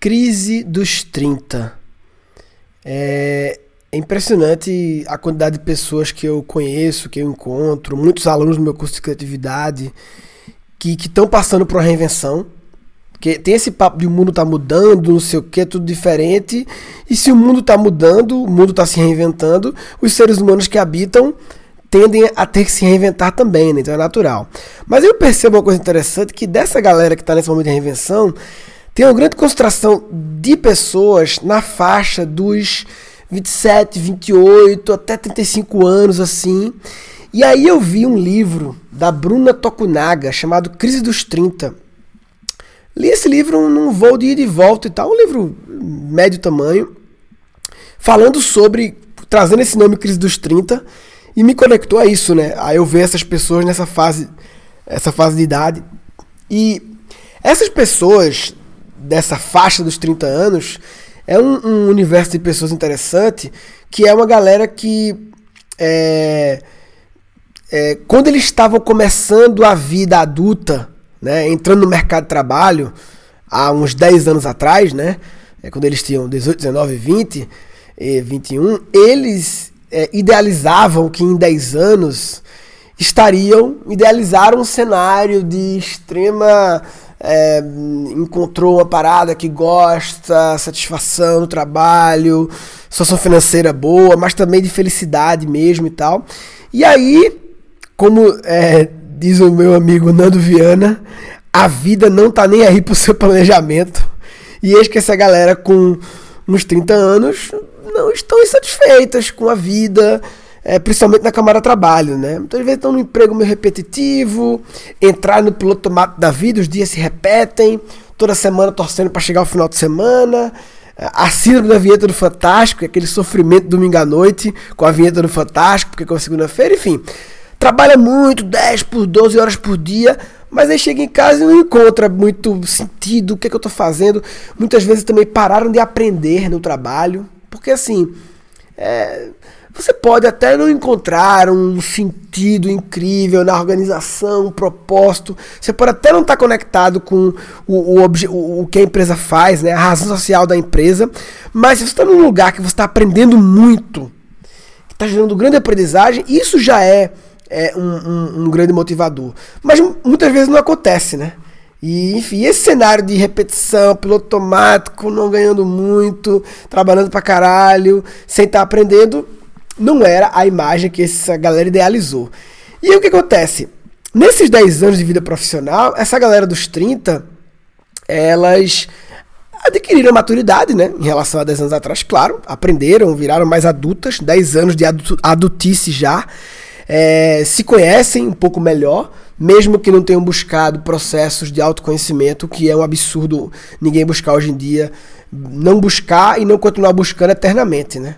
Crise dos 30. É, é impressionante a quantidade de pessoas que eu conheço, que eu encontro, muitos alunos do meu curso de criatividade que estão passando por uma reinvenção. Que tem esse papo de o mundo tá mudando, não sei o que, tudo diferente. E se o mundo tá mudando, o mundo tá se reinventando, os seres humanos que habitam tendem a ter que se reinventar também, né? Então é natural. Mas eu percebo uma coisa interessante que dessa galera que está nesse momento de reinvenção, tem uma grande concentração de pessoas na faixa dos 27, 28 até 35 anos assim. E aí eu vi um livro da Bruna Tokunaga chamado Crise dos 30. Li esse livro num voo de ida e volta e tal, um livro médio tamanho, falando sobre, trazendo esse nome Crise dos 30 e me conectou a isso, né? Aí eu ver essas pessoas nessa fase, essa fase de idade. E essas pessoas dessa faixa dos 30 anos é um, um universo de pessoas interessante, que é uma galera que é, é, quando eles estavam começando a vida adulta, né, entrando no mercado de trabalho, há uns 10 anos atrás, né, é, quando eles tinham 18, 19, 20 e 21, eles é, idealizavam que em 10 anos estariam, idealizaram um cenário de extrema. É, encontrou uma parada que gosta, satisfação no trabalho, situação financeira boa, mas também de felicidade mesmo e tal. E aí, como é, diz o meu amigo Nando Viana, a vida não tá nem aí pro seu planejamento. E eis que essa galera com uns 30 anos não estão insatisfeitas com a vida, é, principalmente na Câmara Trabalho, né? Muitas vezes estão num emprego meio repetitivo, entrar no piloto automático da vida, os dias se repetem, toda semana torcendo para chegar o final de semana. A síndrome da vinheta do Fantástico, aquele sofrimento domingo à noite com a vinheta do Fantástico, porque é segunda-feira, enfim. Trabalha muito, 10 por 12 horas por dia, mas aí chega em casa e não encontra muito sentido, o que, é que eu estou fazendo. Muitas vezes também pararam de aprender no trabalho, porque assim, é, você pode até não encontrar um sentido incrível na organização, um propósito. Você pode até não estar conectado com o, o, o, o que a empresa faz, né, a razão social da empresa. Mas se você está num lugar que você está aprendendo muito, que está gerando grande aprendizagem, isso já é, é um, um, um grande motivador. Mas muitas vezes não acontece, né? E, enfim, esse cenário de repetição, piloto automático, não ganhando muito, trabalhando pra caralho, sem estar tá aprendendo, não era a imagem que essa galera idealizou. E o que acontece? Nesses 10 anos de vida profissional, essa galera dos 30, elas adquiriram maturidade, né? Em relação a 10 anos atrás, claro, aprenderam, viraram mais adultas, 10 anos de adultice já, é, se conhecem um pouco melhor, mesmo que não tenham buscado processos de autoconhecimento, que é um absurdo ninguém buscar hoje em dia, não buscar e não continuar buscando eternamente, né?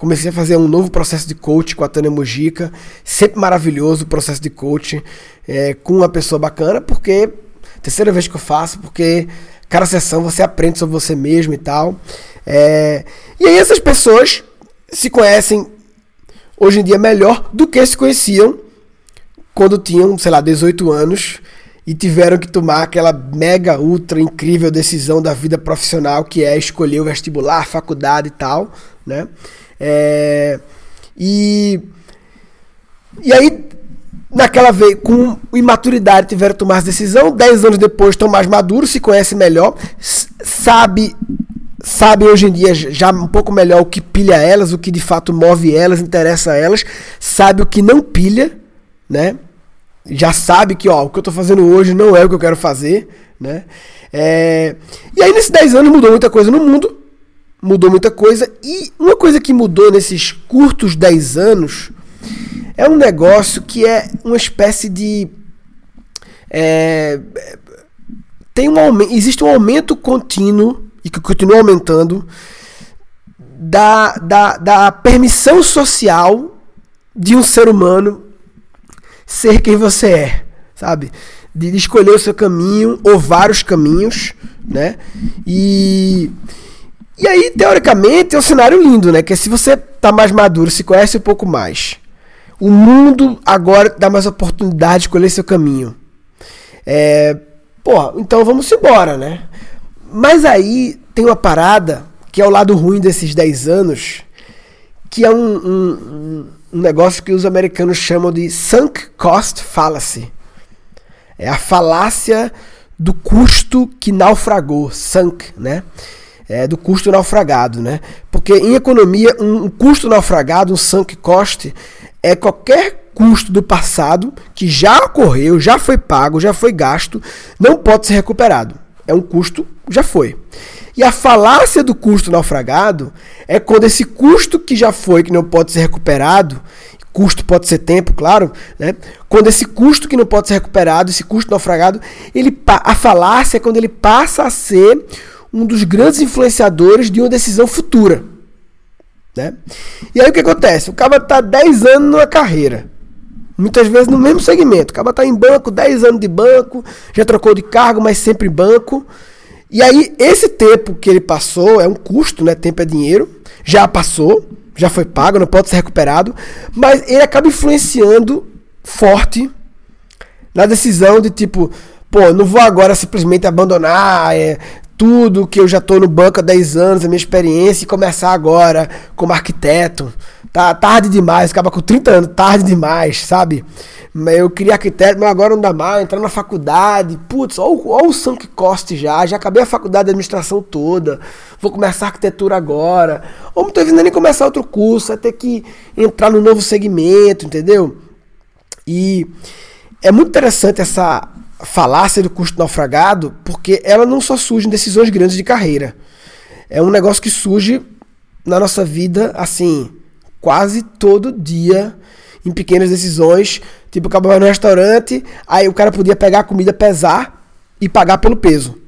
Comecei a fazer um novo processo de coach com a Tânia Mujica, sempre maravilhoso o processo de coach é, com uma pessoa bacana, porque terceira vez que eu faço, porque cada sessão você aprende sobre você mesmo e tal. É, e aí essas pessoas se conhecem hoje em dia melhor do que se conheciam quando tinham, sei lá, 18 anos e tiveram que tomar aquela mega, ultra incrível decisão da vida profissional que é escolher o vestibular, faculdade e tal, né? É, e, e aí, naquela vez, com imaturidade, tiveram que tomar essa decisão. Dez anos depois, estão mais maduros, se conhecem melhor, sabe sabe hoje em dia já um pouco melhor o que pilha elas, o que de fato move elas, interessa a elas, sabe o que não pilha, né? já sabe que ó, o que eu estou fazendo hoje não é o que eu quero fazer, né? É... E aí nesses 10 anos mudou muita coisa no mundo, mudou muita coisa, e uma coisa que mudou nesses curtos 10 anos é um negócio que é uma espécie de. É... tem um existe um aumento contínuo e que continua aumentando da, da, da permissão social de um ser humano ser quem você é, sabe? De escolher o seu caminho ou vários caminhos, né? E e aí, teoricamente, é um cenário lindo, né? Que é se você tá mais maduro, se conhece um pouco mais, o mundo agora dá mais oportunidade de escolher seu caminho. É, pô, então vamos embora, né? Mas aí tem uma parada que é o lado ruim desses 10 anos, que é um, um, um negócio que os americanos chamam de sunk cost fallacy. É a falácia do custo que naufragou, sunk, né? É, do custo naufragado, né? Porque em economia, um, custo naufragado, um sunk cost, é qualquer custo do passado que já ocorreu, já foi pago, já foi gasto, não pode ser recuperado. É um custo, já foi. E a falácia do custo naufragado é quando esse custo que já foi, que não pode ser recuperado, custo pode ser tempo, claro, né? Quando esse custo que não pode ser recuperado, esse custo naufragado, ele a falácia é quando ele passa a ser um dos grandes influenciadores de uma decisão futura. Né? E aí o que acontece? O cara está 10 anos numa carreira. Muitas vezes no mesmo segmento. O cara está em banco, 10 anos de banco, já trocou de cargo, mas sempre em banco. E aí, esse tempo que ele passou é um custo, né? Tempo é dinheiro. Já passou, já foi pago, não pode ser recuperado. Mas ele acaba influenciando forte na decisão de tipo, pô, não vou agora simplesmente abandonar é, tudo que eu já estou no banco há 10 anos, a minha experiência, e começar agora como arquiteto. Tá tarde demais, acaba com 30 anos, tarde demais, sabe? Eu queria arquiteto, mas agora não dá mais, entrar na faculdade. Putz, olha o sunk cost já, já acabei a faculdade de administração toda. Vou começar arquitetura agora. Ou não tô vindo nem começar outro curso, vai ter que entrar no novo segmento, entendeu? E é muito interessante essa falácia do custo naufragado, porque ela não só surge em decisões grandes de carreira. É um negócio que surge na nossa vida, assim, quase todo dia, em pequenas decisões. Tipo, acabava no restaurante, aí o cara podia pegar a comida, pesar e pagar pelo peso.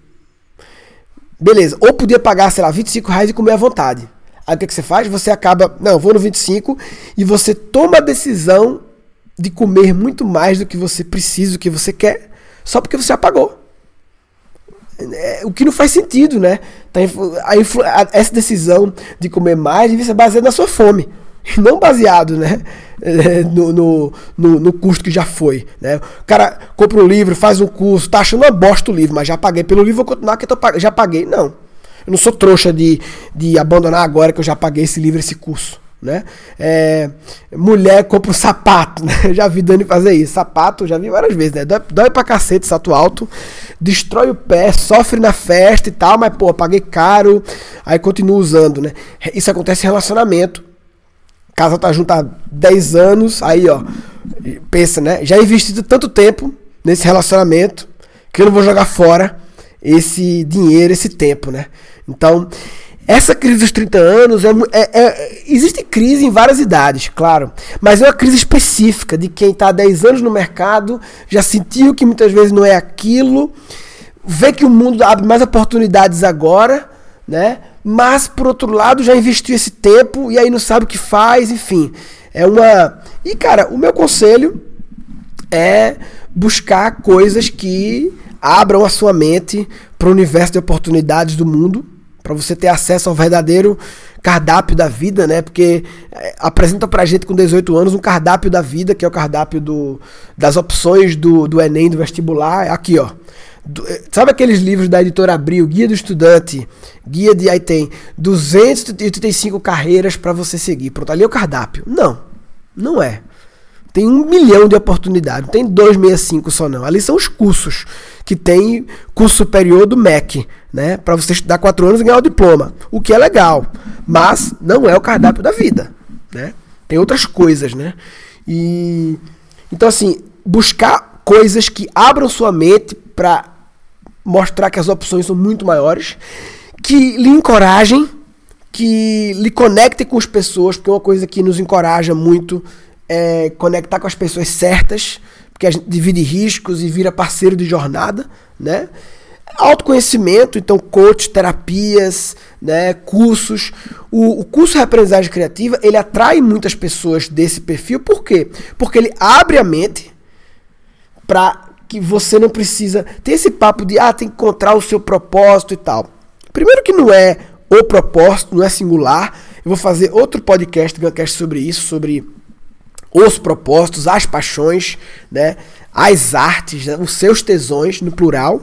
Beleza. Ou podia pagar, sei lá, 25 reais e comer à vontade. Aí o que, que você faz? Você acaba, não, vou no 25 e você toma a decisão de comer muito mais do que você precisa, do que você quer, só porque você apagou. É, o que não faz sentido, né? Tá, a, a, essa decisão de comer mais deve ser baseada na sua fome, não baseado, né? No, no, no, no, custo que já foi. Né? O cara compra um livro, faz um curso, tá achando uma bosta o livro, mas já paguei pelo livro, vou continuar que eu tô, já paguei. Não. Eu não sou trouxa de, de abandonar agora que eu já paguei esse livro, esse curso né? É, mulher compra um sapato, né? Já vi Dani fazer isso. Sapato, já vi várias vezes, né? Dói, dói pra cacete, salto alto, destrói o pé, sofre na festa e tal, mas, pô, paguei caro, aí continua usando, né? Isso acontece em relacionamento. Casa tá junto há 10 anos, aí, ó, pensa, né? Já investi tanto tempo nesse relacionamento que eu não vou jogar fora esse dinheiro, esse tempo, né? Então, essa crise dos 30 anos é, é, é, existe crise em várias idades, claro, mas é uma crise específica de quem está há 10 anos no mercado, já sentiu que muitas vezes não é aquilo, vê que o mundo abre mais oportunidades agora, né? Mas por outro lado já investiu esse tempo e aí não sabe o que faz, enfim. É uma. E cara, o meu conselho é buscar coisas que abram a sua mente para o universo de oportunidades do mundo para você ter acesso ao verdadeiro cardápio da vida, né? Porque é, apresenta pra gente com 18 anos um cardápio da vida, que é o cardápio do, das opções do, do Enem, do vestibular. Aqui, ó. Do, é, sabe aqueles livros da editora Abril, Guia do Estudante, Guia de. Aí tem 285 carreiras para você seguir. Pronto, ali é o cardápio. Não, não é. Tem um milhão de oportunidades, não tem 265 só não. Ali são os cursos, que tem curso superior do MEC, né? Para você estudar quatro anos e ganhar o diploma. O que é legal, mas não é o cardápio da vida, né? Tem outras coisas, né? E então assim, buscar coisas que abram sua mente para mostrar que as opções são muito maiores, que lhe encorajem, que lhe conectem com as pessoas, porque é uma coisa que nos encoraja muito é, conectar com as pessoas certas, porque a gente divide riscos e vira parceiro de jornada, né? Autoconhecimento, então coach, terapias, né, cursos. O, o curso de aprendizagem criativa, ele atrai muitas pessoas desse perfil, por quê? Porque ele abre a mente para que você não precisa ter esse papo de ah, tem que encontrar o seu propósito e tal. Primeiro que não é o propósito, não é singular. Eu vou fazer outro podcast, Guncast sobre isso, sobre os propósitos, as paixões, né, as artes, né, os seus tesões, no plural.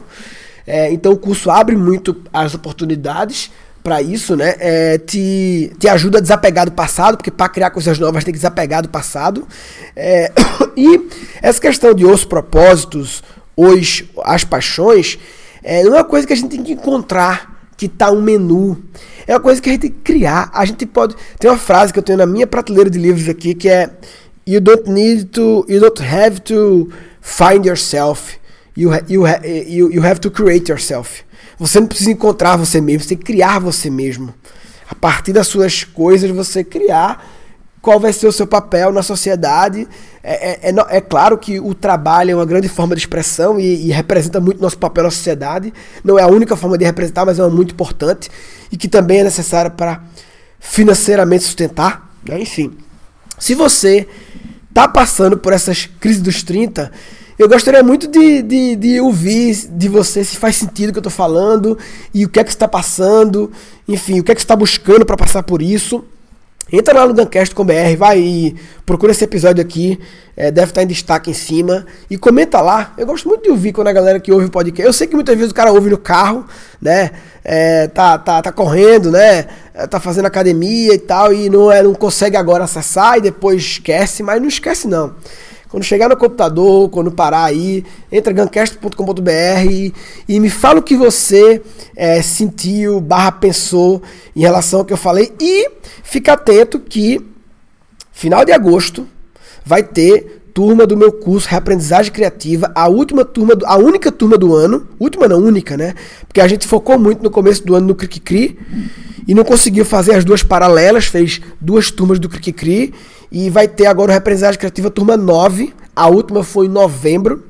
É, então o curso abre muito as oportunidades para isso, né? É, te, te ajuda a desapegar do passado, porque para criar coisas novas tem que desapegar do passado. É, e essa questão de os propósitos, os, as paixões, é, não é uma coisa que a gente tem que encontrar que tá um menu. É uma coisa que a gente tem que criar. A gente pode. Tem uma frase que eu tenho na minha prateleira de livros aqui que é You don't need to. You don't have to find yourself. You, you, you, you have to create yourself. Você não precisa encontrar você mesmo, você tem que criar você mesmo. A partir das suas coisas, você criar qual vai ser o seu papel na sociedade. É, é, é, é, claro que o trabalho é uma grande forma de expressão e, e, representa muito nosso papel na sociedade. Não é a única forma de representar, mas é uma muito importante e que também é necessária para financeiramente sustentar. Né? Enfim, se você está passando por essas crises dos 30, eu gostaria muito de, de, de, ouvir de você se faz sentido o que eu estou falando e o que é que está passando, enfim, o que é que está buscando para passar por isso. Entra lá no Dancast.com.br, vai e procura esse episódio aqui, é, deve estar em destaque em cima, e comenta lá. Eu gosto muito de ouvir quando a galera que ouve o podcast. Eu sei que muitas vezes o cara ouve no carro, né? É, tá, tá, tá correndo, né? É, tá fazendo academia e tal, e não, é, não consegue agora acessar e depois esquece, mas não esquece não. Quando chegar no computador, quando parar aí, entra gancast.com.br e, e, me fala o que você é, sentiu, barra pensou em relação ao que eu falei. E fica atento que final de agosto vai ter turma do meu curso Reaprendizagem Criativa, a última turma, do, a única turma do ano, última não, única, né? Porque a gente focou muito no começo do ano no Cri Cri e não conseguiu fazer as duas paralelas, fez duas turmas do Cri Cri e vai ter agora o Reaprendizagem Criativa turma 9. A última foi em novembro.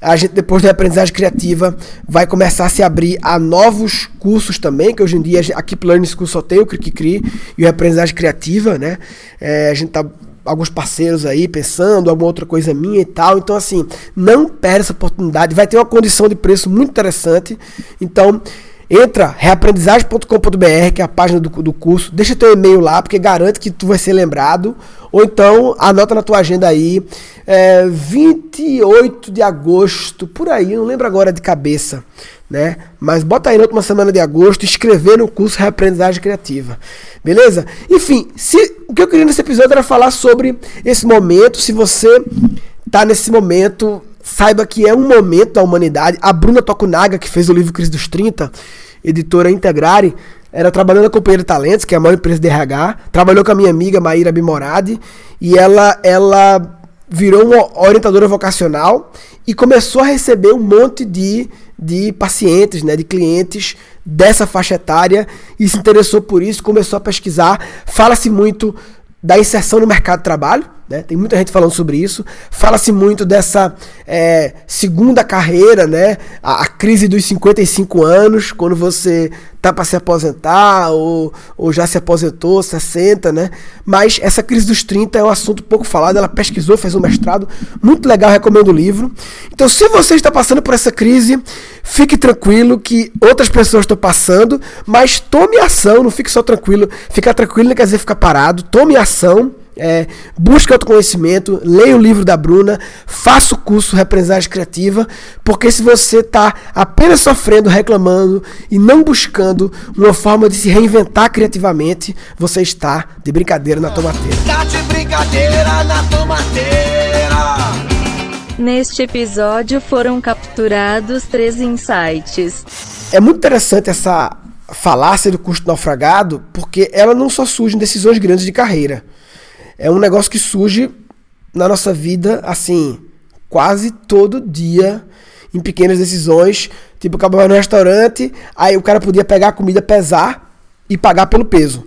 A gente, depois da aprendizagem criativa, vai começar a se abrir a novos cursos também, que hoje em dia a Keep Learning School só tem o Cri e a aprendizagem criativa, né? É, a gente tá alguns parceiros aí pensando, alguma outra coisa minha e tal. Então, assim, não perde essa oportunidade. Vai ter uma condição de preço muito interessante. Então, Entra reaprendizagem.com.br, que é a página do, do curso. Deixa teu e-mail lá, porque garante que tu vai ser lembrado. Ou então, anota na tua agenda aí. É, 28 de agosto, por aí, não lembro agora de cabeça, né? Mas bota aí na última semana de agosto, escrever no curso Reaprendizagem Criativa. Beleza? Enfim, se, o que eu queria nesse episódio era falar sobre esse momento. Se você tá nesse momento saiba que é um momento da humanidade. A Bruna Tokunaga, que fez o livro Crise dos 30, editora Integrare, era trabalhando na Companhia de Talentos, que é a maior empresa de RH, trabalhou com a minha amiga Maíra Bimoradi, e ela, ela virou uma orientadora vocacional e começou a receber um monte de, de pacientes, né, de clientes dessa faixa etária, e se interessou por isso, começou a pesquisar. Fala-se muito da inserção no mercado de trabalho, né? Tem muita gente falando sobre isso. Fala-se muito dessa é, segunda carreira, né? A, a, crise dos 55 anos, quando você tá para se aposentar ou, ou já se aposentou, 60, né? Mas essa crise dos 30 é um assunto pouco falado. Ela pesquisou, fez um mestrado. Muito legal, recomendo o livro. Então, se você está passando por essa crise, fique tranquilo que outras pessoas estão passando, mas tome ação, não fique só tranquilo. Ficar tranquilo não quer dizer ficar parado. Tome ação é, busque autoconhecimento, leia o livro da Bruna, faça o curso Represagem Criativa, porque se você está apenas sofrendo, reclamando e não buscando uma forma de se reinventar criativamente, você está de brincadeira na tomateira. Está de brincadeira na tomateira. Neste episódio foram capturados três insights. É muito interessante essa falácia do custo naufragado, porque ela não só surge em decisões grandes de carreira é um negócio que surge na nossa vida, assim, quase todo dia, em pequenas decisões. Tipo, acabava no restaurante, aí o cara podia pegar a comida, pesar e pagar pelo peso.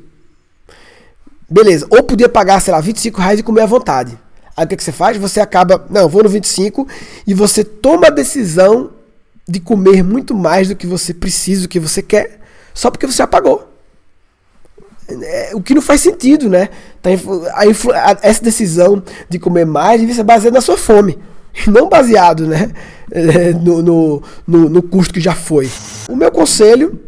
Beleza. Ou podia pagar, sei lá, 25 reais e comer à vontade. Aí o que, que você faz? Você acaba, não, vou no 25 e você toma a decisão de comer muito mais do que você precisa, do que você quer, só porque você apagou. É, o que não faz sentido, né? Tá, a, a, essa decisão de comer mais deve ser baseada na sua fome, não baseado né, é, no, no, no, no custo que já foi. O meu conselho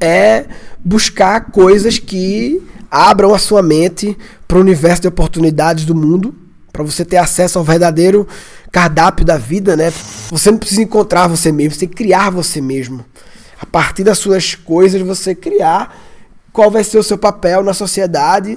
é buscar coisas que abram a sua mente para o universo de oportunidades do mundo, para você ter acesso ao verdadeiro cardápio da vida, né? Você não precisa encontrar você mesmo, você tem que criar você mesmo. A partir das suas coisas, você criar qual vai ser o seu papel na sociedade